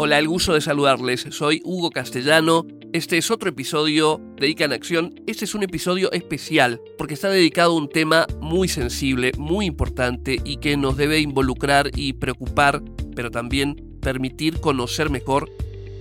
Hola, el gusto de saludarles. Soy Hugo Castellano. Este es otro episodio de ICA en Acción. Este es un episodio especial porque está dedicado a un tema muy sensible, muy importante y que nos debe involucrar y preocupar, pero también permitir conocer mejor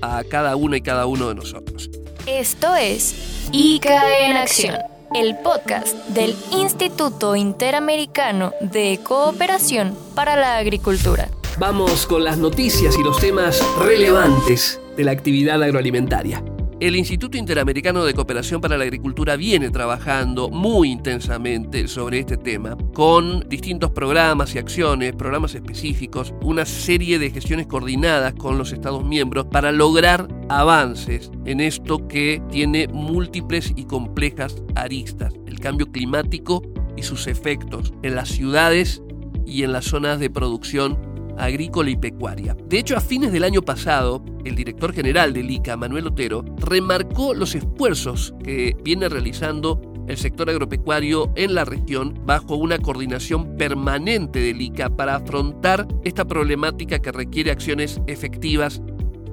a cada una y cada uno de nosotros. Esto es ICA en Acción, el podcast del Instituto Interamericano de Cooperación para la Agricultura. Vamos con las noticias y los temas relevantes de la actividad agroalimentaria. El Instituto Interamericano de Cooperación para la Agricultura viene trabajando muy intensamente sobre este tema, con distintos programas y acciones, programas específicos, una serie de gestiones coordinadas con los Estados miembros para lograr avances en esto que tiene múltiples y complejas aristas, el cambio climático y sus efectos en las ciudades y en las zonas de producción agrícola y pecuaria. De hecho, a fines del año pasado, el director general del ICA, Manuel Otero, remarcó los esfuerzos que viene realizando el sector agropecuario en la región bajo una coordinación permanente del ICA para afrontar esta problemática que requiere acciones efectivas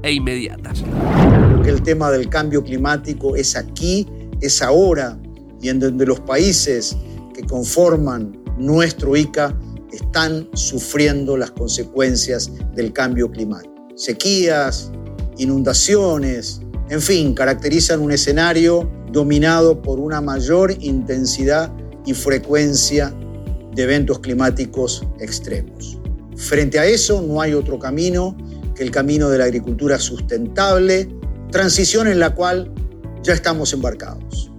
e inmediatas. El tema del cambio climático es aquí, es ahora, y en donde los países que conforman nuestro ICA están sufriendo las consecuencias del cambio climático. Sequías, inundaciones, en fin, caracterizan un escenario dominado por una mayor intensidad y frecuencia de eventos climáticos extremos. Frente a eso no hay otro camino que el camino de la agricultura sustentable, transición en la cual ya estamos embarcados.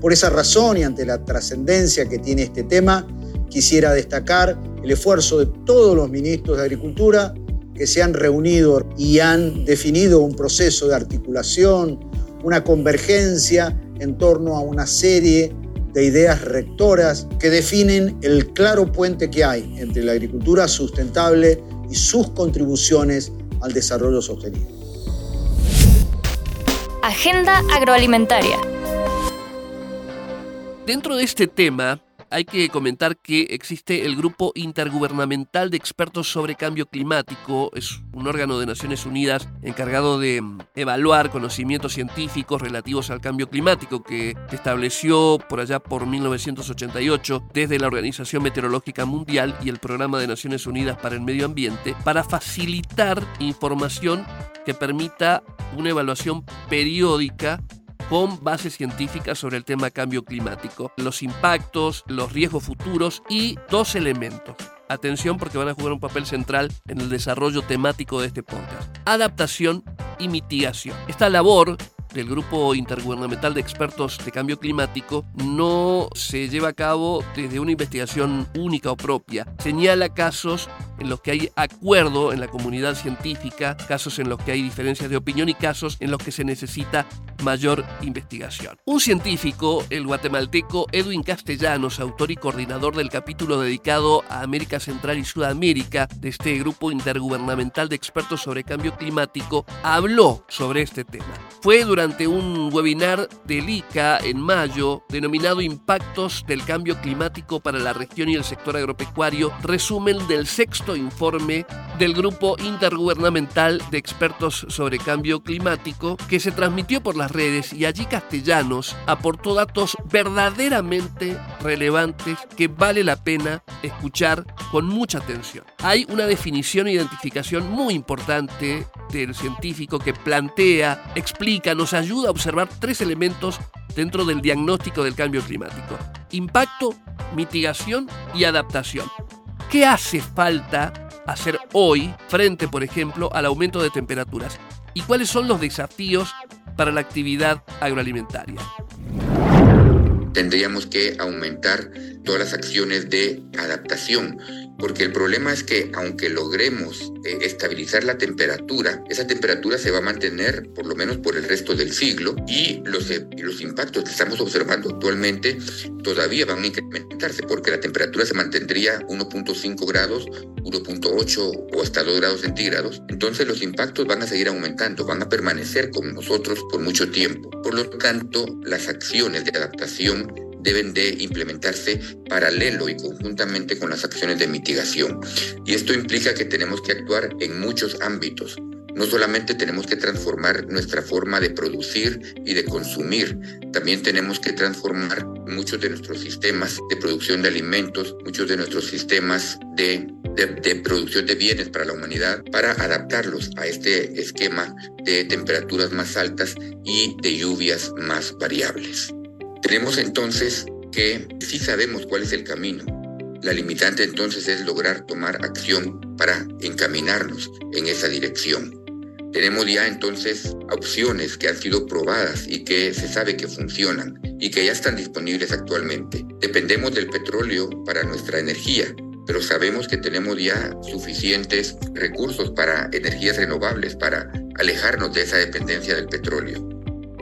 Por esa razón y ante la trascendencia que tiene este tema, quisiera destacar el esfuerzo de todos los ministros de Agricultura que se han reunido y han definido un proceso de articulación, una convergencia en torno a una serie de ideas rectoras que definen el claro puente que hay entre la agricultura sustentable y sus contribuciones al desarrollo sostenible. Agenda agroalimentaria. Dentro de este tema, hay que comentar que existe el Grupo Intergubernamental de Expertos sobre Cambio Climático. Es un órgano de Naciones Unidas encargado de mm, evaluar conocimientos científicos relativos al cambio climático que se estableció por allá por 1988 desde la Organización Meteorológica Mundial y el Programa de Naciones Unidas para el Medio Ambiente para facilitar información que permita una evaluación periódica con bases científicas sobre el tema cambio climático, los impactos, los riesgos futuros y dos elementos. Atención porque van a jugar un papel central en el desarrollo temático de este podcast. Adaptación y mitigación. Esta labor del Grupo Intergubernamental de Expertos de Cambio Climático no se lleva a cabo desde una investigación única o propia. Señala casos en los que hay acuerdo en la comunidad científica, casos en los que hay diferencias de opinión y casos en los que se necesita mayor investigación. Un científico, el guatemalteco Edwin Castellanos, autor y coordinador del capítulo dedicado a América Central y Sudamérica de este grupo intergubernamental de expertos sobre cambio climático, habló sobre este tema. Fue durante un webinar del ICA en mayo denominado Impactos del Cambio Climático para la región y el sector agropecuario, resumen del sexto informe del Grupo Intergubernamental de Expertos sobre Cambio Climático que se transmitió por las redes y allí Castellanos aportó datos verdaderamente relevantes que vale la pena escuchar con mucha atención. Hay una definición e identificación muy importante del científico que plantea, explica, nos ayuda a observar tres elementos dentro del diagnóstico del cambio climático. Impacto, mitigación y adaptación. ¿Qué hace falta hacer hoy frente, por ejemplo, al aumento de temperaturas? ¿Y cuáles son los desafíos para la actividad agroalimentaria? Tendríamos que aumentar todas las acciones de adaptación porque el problema es que aunque logremos eh, estabilizar la temperatura, esa temperatura se va a mantener por lo menos por el resto del siglo y los, eh, los impactos que estamos observando actualmente todavía van a incrementarse porque la temperatura se mantendría 1.5 grados, 1.8 o hasta 2 grados centígrados. Entonces los impactos van a seguir aumentando, van a permanecer con nosotros por mucho tiempo. Por lo tanto, las acciones de adaptación deben de implementarse paralelo y conjuntamente con las acciones de mitigación. Y esto implica que tenemos que actuar en muchos ámbitos, no solamente tenemos que transformar nuestra forma de producir y de consumir, también tenemos que transformar muchos de nuestros sistemas de producción de alimentos, muchos de nuestros sistemas de, de, producción de bienes para la humanidad, para adaptarlos a este esquema de temperaturas más altas y de lluvias más variables. Tenemos entonces que sí sabemos cuál es el camino. La limitante entonces es lograr tomar acción para encaminarnos en esa dirección. Tenemos ya entonces opciones que han sido probadas y que se sabe que funcionan y que ya están disponibles actualmente. Dependemos del petróleo para nuestra energía, pero sabemos que tenemos ya suficientes recursos para energías renovables, para alejarnos de esa dependencia del petróleo.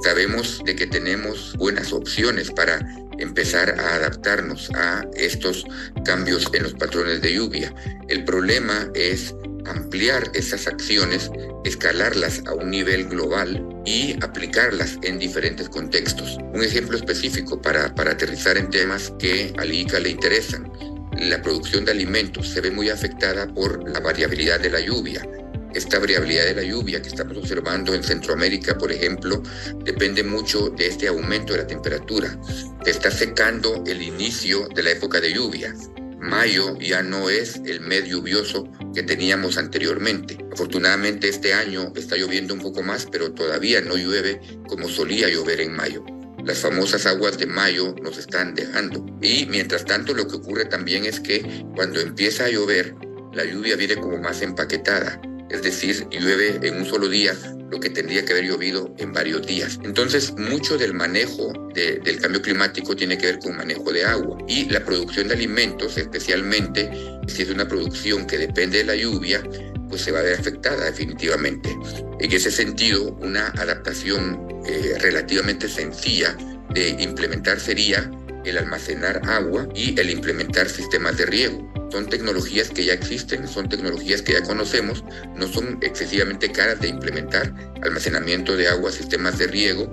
Sabemos de que tenemos buenas opciones para empezar a adaptarnos a estos cambios en los patrones de lluvia. El problema es ampliar esas acciones, escalarlas a un nivel global y aplicarlas en diferentes contextos. Un ejemplo específico para, para aterrizar en temas que al ICA le interesan. La producción de alimentos se ve muy afectada por la variabilidad de la lluvia. Esta variabilidad de la lluvia que estamos observando en Centroamérica, por ejemplo, depende mucho de este aumento de la temperatura. Se está secando el inicio de la época de lluvia mayo ya no es el mes lluvioso que teníamos anteriormente. Afortunadamente este año está lloviendo un poco más, pero todavía no llueve como solía llover en mayo. Las famosas aguas de mayo nos están dejando. Y mientras tanto lo que ocurre también es que cuando empieza a llover, la lluvia viene como más empaquetada. Es decir, llueve en un solo día lo que tendría que haber llovido en varios días. Entonces, mucho del manejo del cambio climático tiene que ver con manejo de agua y la producción de alimentos, especialmente si es una producción que depende de la lluvia, pues se va a ver afectada definitivamente. En ese sentido, una adaptación eh, relativamente sencilla de implementar sería el almacenar agua y el implementar sistemas de riego. Son tecnologías que ya existen, son tecnologías que ya conocemos, no son excesivamente caras de implementar, almacenamiento de agua, sistemas de riego,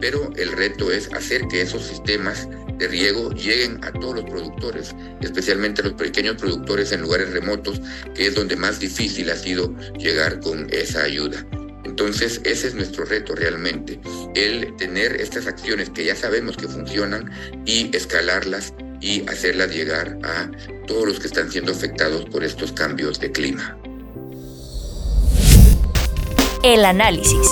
pero el reto es hacer que esos sistemas de riego lleguen a todos los productores, especialmente a los pequeños productores en lugares remotos, que es donde más difícil ha sido llegar con esa ayuda. Entonces, ese es nuestro reto realmente, el tener estas acciones que ya sabemos que funcionan y escalarlas y hacerlas llegar a todos los que están siendo afectados por estos cambios de clima. El análisis.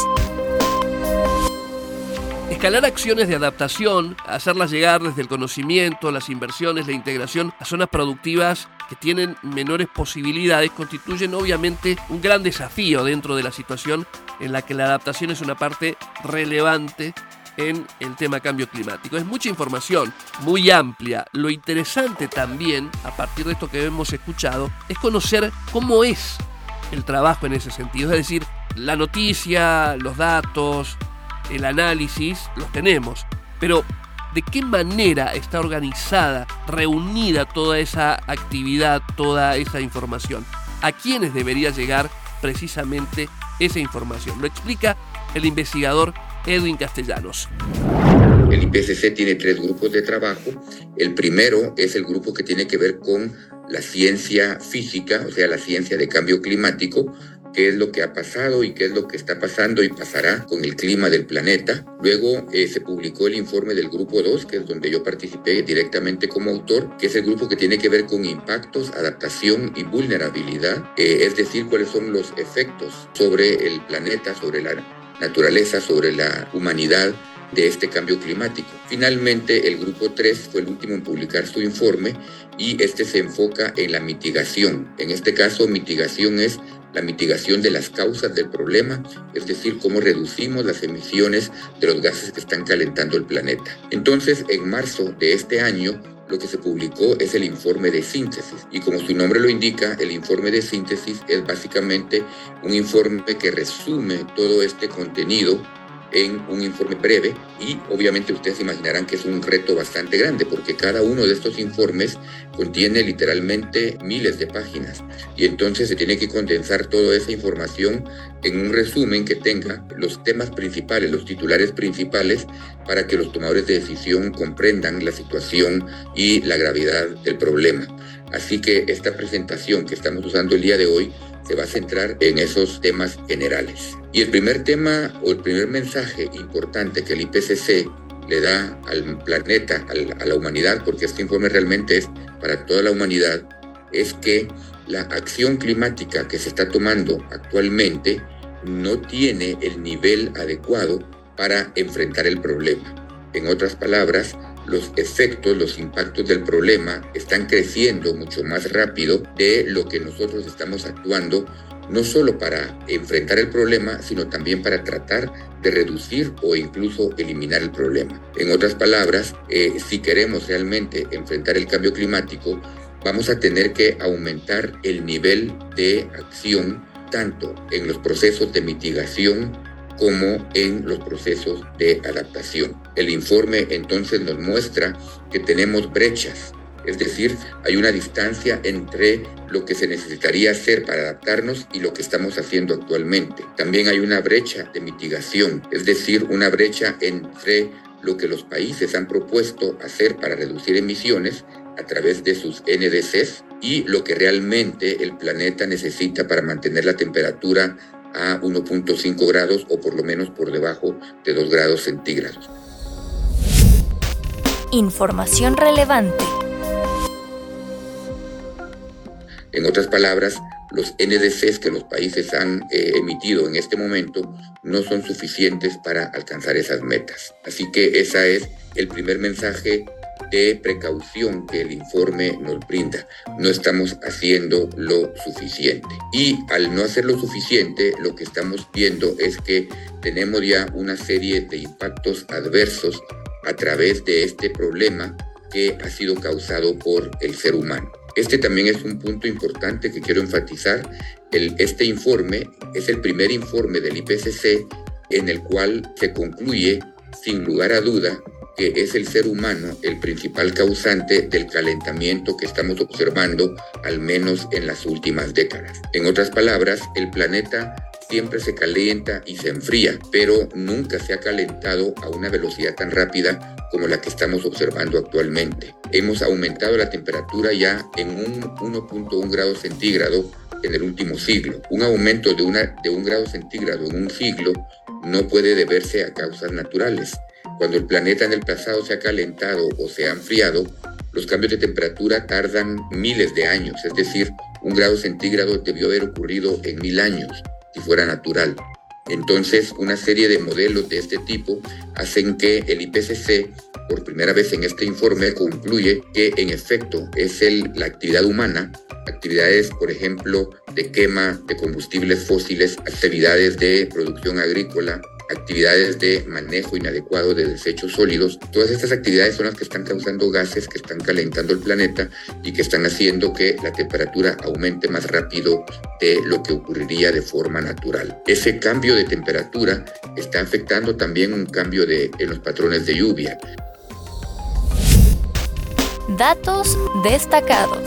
Escalar acciones de adaptación, hacerlas llegar desde el conocimiento, las inversiones, la integración a zonas productivas que tienen menores posibilidades, constituyen obviamente un gran desafío dentro de la situación en la que la adaptación es una parte relevante en el tema cambio climático. Es mucha información, muy amplia. Lo interesante también, a partir de esto que hemos escuchado, es conocer cómo es el trabajo en ese sentido. Es decir, la noticia, los datos, el análisis, los tenemos. Pero, ¿de qué manera está organizada, reunida toda esa actividad, toda esa información? ¿A quiénes debería llegar precisamente esa información? Lo explica el investigador Edwin Castellanos. El IPCC tiene tres grupos de trabajo. El primero es el grupo que tiene que ver con la ciencia física, o sea, la ciencia de cambio climático, qué es lo que ha pasado y qué es lo que está pasando y pasará con el clima del planeta. Luego eh, se publicó el informe del grupo 2, que es donde yo participé directamente como autor, que es el grupo que tiene que ver con impactos, adaptación y vulnerabilidad, eh, es decir, cuáles son los efectos sobre el planeta, sobre la naturaleza, sobre la humanidad de este cambio climático. Finalmente, el grupo 3 fue el último en publicar su informe y este se enfoca en la mitigación. En este caso, mitigación es la mitigación de las causas del problema, es decir, cómo reducimos las emisiones de los gases que están calentando el planeta. Entonces, en marzo de este año, lo que se publicó es el informe de síntesis. Y como su nombre lo indica, el informe de síntesis es básicamente un informe que resume todo este contenido en un informe breve y obviamente ustedes imaginarán que es un reto bastante grande porque cada uno de estos informes contiene literalmente miles de páginas y entonces se tiene que condensar toda esa información en un resumen que tenga los temas principales, los titulares principales para que los tomadores de decisión comprendan la situación y la gravedad del problema. Así que esta presentación que estamos usando el día de hoy se va a centrar en esos temas generales. Y el primer tema o el primer mensaje importante que el IPCC le da al planeta, a la humanidad, porque este informe realmente es para toda la humanidad, es que la acción climática que se está tomando actualmente no tiene el nivel adecuado para enfrentar el problema. En otras palabras, los efectos, los impactos del problema están creciendo mucho más rápido de lo que nosotros estamos actuando, no solo para enfrentar el problema, sino también para tratar de reducir o incluso eliminar el problema. En otras palabras, eh, si queremos realmente enfrentar el cambio climático, vamos a tener que aumentar el nivel de acción tanto en los procesos de mitigación como en los procesos de adaptación. El informe entonces nos muestra que tenemos brechas, es decir, hay una distancia entre lo que se necesitaría hacer para adaptarnos y lo que estamos haciendo actualmente. También hay una brecha de mitigación, es decir, una brecha entre lo que los países han propuesto hacer para reducir emisiones a través de sus NDCs y lo que realmente el planeta necesita para mantener la temperatura a 1.5 grados o por lo menos por debajo de 2 grados centígrados. Información relevante. En otras palabras, los NDCs que los países han eh, emitido en este momento no son suficientes para alcanzar esas metas. Así que ese es el primer mensaje de precaución que el informe nos brinda. No estamos haciendo lo suficiente. Y al no hacer lo suficiente, lo que estamos viendo es que tenemos ya una serie de impactos adversos a través de este problema que ha sido causado por el ser humano. Este también es un punto importante que quiero enfatizar. Este informe es el primer informe del IPCC en el cual se concluye, sin lugar a duda, que es el ser humano el principal causante del calentamiento que estamos observando, al menos en las últimas décadas. En otras palabras, el planeta siempre se calienta y se enfría, pero nunca se ha calentado a una velocidad tan rápida como la que estamos observando actualmente. Hemos aumentado la temperatura ya en un 1.1 grado centígrado en el último siglo. Un aumento de, una, de un grado centígrado en un siglo no puede deberse a causas naturales. Cuando el planeta en el pasado se ha calentado o se ha enfriado, los cambios de temperatura tardan miles de años, es decir, un grado centígrado debió haber ocurrido en mil años si fuera natural. Entonces, una serie de modelos de este tipo hacen que el IPCC, por primera vez en este informe, concluye que en efecto es la actividad humana, actividades, por ejemplo, de quema de combustibles fósiles, actividades de producción agrícola, actividades de manejo inadecuado de desechos sólidos. Todas estas actividades son las que están causando gases que están calentando el planeta y que están haciendo que la temperatura aumente más rápido de lo que ocurriría de forma natural. Ese cambio de temperatura está afectando también un cambio de, en los patrones de lluvia. Datos destacados.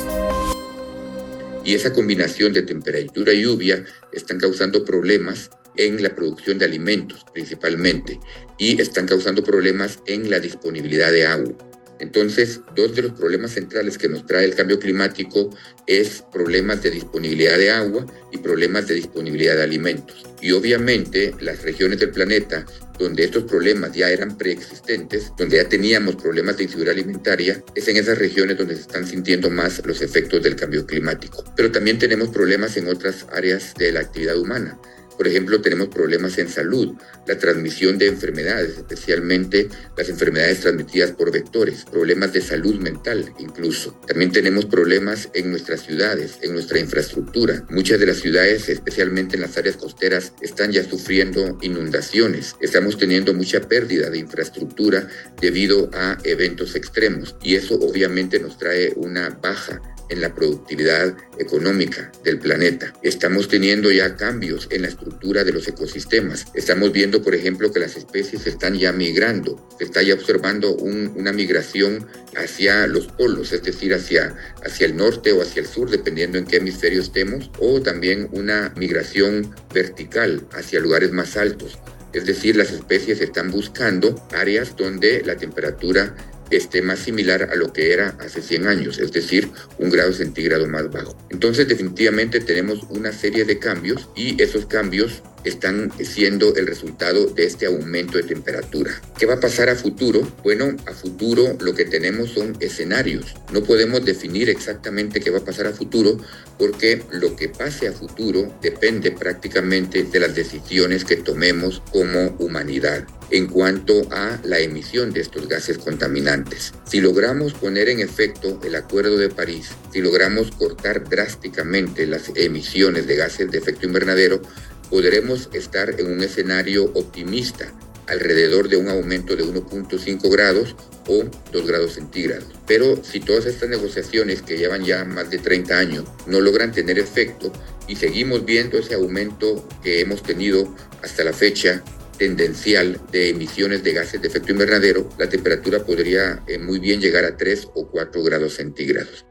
Y esa combinación de temperatura y lluvia están causando problemas en la producción de alimentos principalmente y están causando problemas en la disponibilidad de agua. Entonces, dos de los problemas centrales que nos trae el cambio climático es problemas de disponibilidad de agua y problemas de disponibilidad de alimentos. Y obviamente las regiones del planeta donde estos problemas ya eran preexistentes, donde ya teníamos problemas de inseguridad alimentaria, es en esas regiones donde se están sintiendo más los efectos del cambio climático. Pero también tenemos problemas en otras áreas de la actividad humana. Por ejemplo, tenemos problemas en salud, la transmisión de enfermedades, especialmente las enfermedades transmitidas por vectores, problemas de salud mental incluso. También tenemos problemas en nuestras ciudades, en nuestra infraestructura. Muchas de las ciudades, especialmente en las áreas costeras, están ya sufriendo inundaciones. Estamos teniendo mucha pérdida de infraestructura debido a eventos extremos y eso obviamente nos trae una baja en la productividad económica del planeta. Estamos teniendo ya cambios en la estructura de los ecosistemas. Estamos viendo, por ejemplo, que las especies están ya migrando. Se está ya observando una migración hacia los polos, es decir, hacia, hacia el norte o hacia el sur, dependiendo en qué hemisferio estemos, o también una migración vertical hacia lugares más altos. Es decir, las especies están buscando áreas donde la temperatura esté más similar a lo que era hace 100 años, es decir, un grado centígrado más bajo. Entonces definitivamente tenemos una serie de cambios y esos cambios están siendo el resultado de este aumento de temperatura. ¿Qué va a pasar a futuro? Bueno, a futuro lo que tenemos son escenarios. No podemos definir exactamente qué va a pasar a futuro porque lo que pase a futuro depende prácticamente de las decisiones que tomemos como humanidad en cuanto a la emisión de estos gases contaminantes. Si logramos poner en efecto el Acuerdo de París, si logramos cortar drásticamente las emisiones de gases de efecto invernadero, podremos estar en un escenario optimista alrededor de un aumento de 1.5 grados o 2 grados centígrados. Pero si todas estas negociaciones que llevan ya más de 30 años no logran tener efecto y seguimos viendo ese aumento que hemos tenido hasta la fecha tendencial de emisiones de gases de efecto invernadero, la temperatura podría eh, muy bien llegar a 3 o 4 grados centígrados.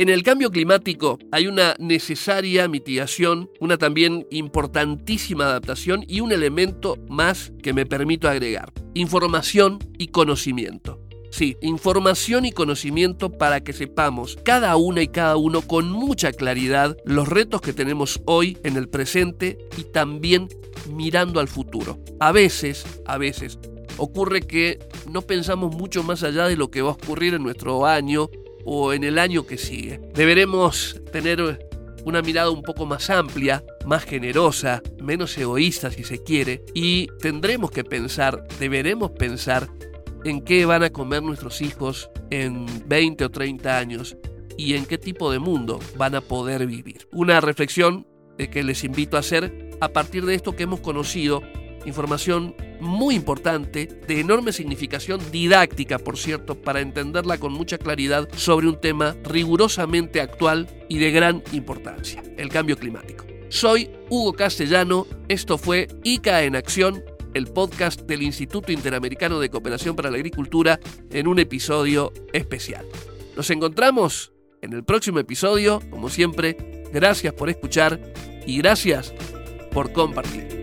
En el cambio climático hay una necesaria mitigación, una también importantísima adaptación y un elemento más que me permito agregar, información y conocimiento. Sí, información y conocimiento para que sepamos cada una y cada uno con mucha claridad los retos que tenemos hoy en el presente y también mirando al futuro. A veces, a veces, ocurre que no pensamos mucho más allá de lo que va a ocurrir en nuestro año o en el año que sigue. Deberemos tener una mirada un poco más amplia, más generosa, menos egoísta si se quiere, y tendremos que pensar, deberemos pensar en qué van a comer nuestros hijos en 20 o 30 años y en qué tipo de mundo van a poder vivir. Una reflexión que les invito a hacer a partir de esto que hemos conocido Información muy importante, de enorme significación didáctica, por cierto, para entenderla con mucha claridad sobre un tema rigurosamente actual y de gran importancia, el cambio climático. Soy Hugo Castellano, esto fue ICA en Acción, el podcast del Instituto Interamericano de Cooperación para la Agricultura, en un episodio especial. Nos encontramos en el próximo episodio, como siempre, gracias por escuchar y gracias por compartir.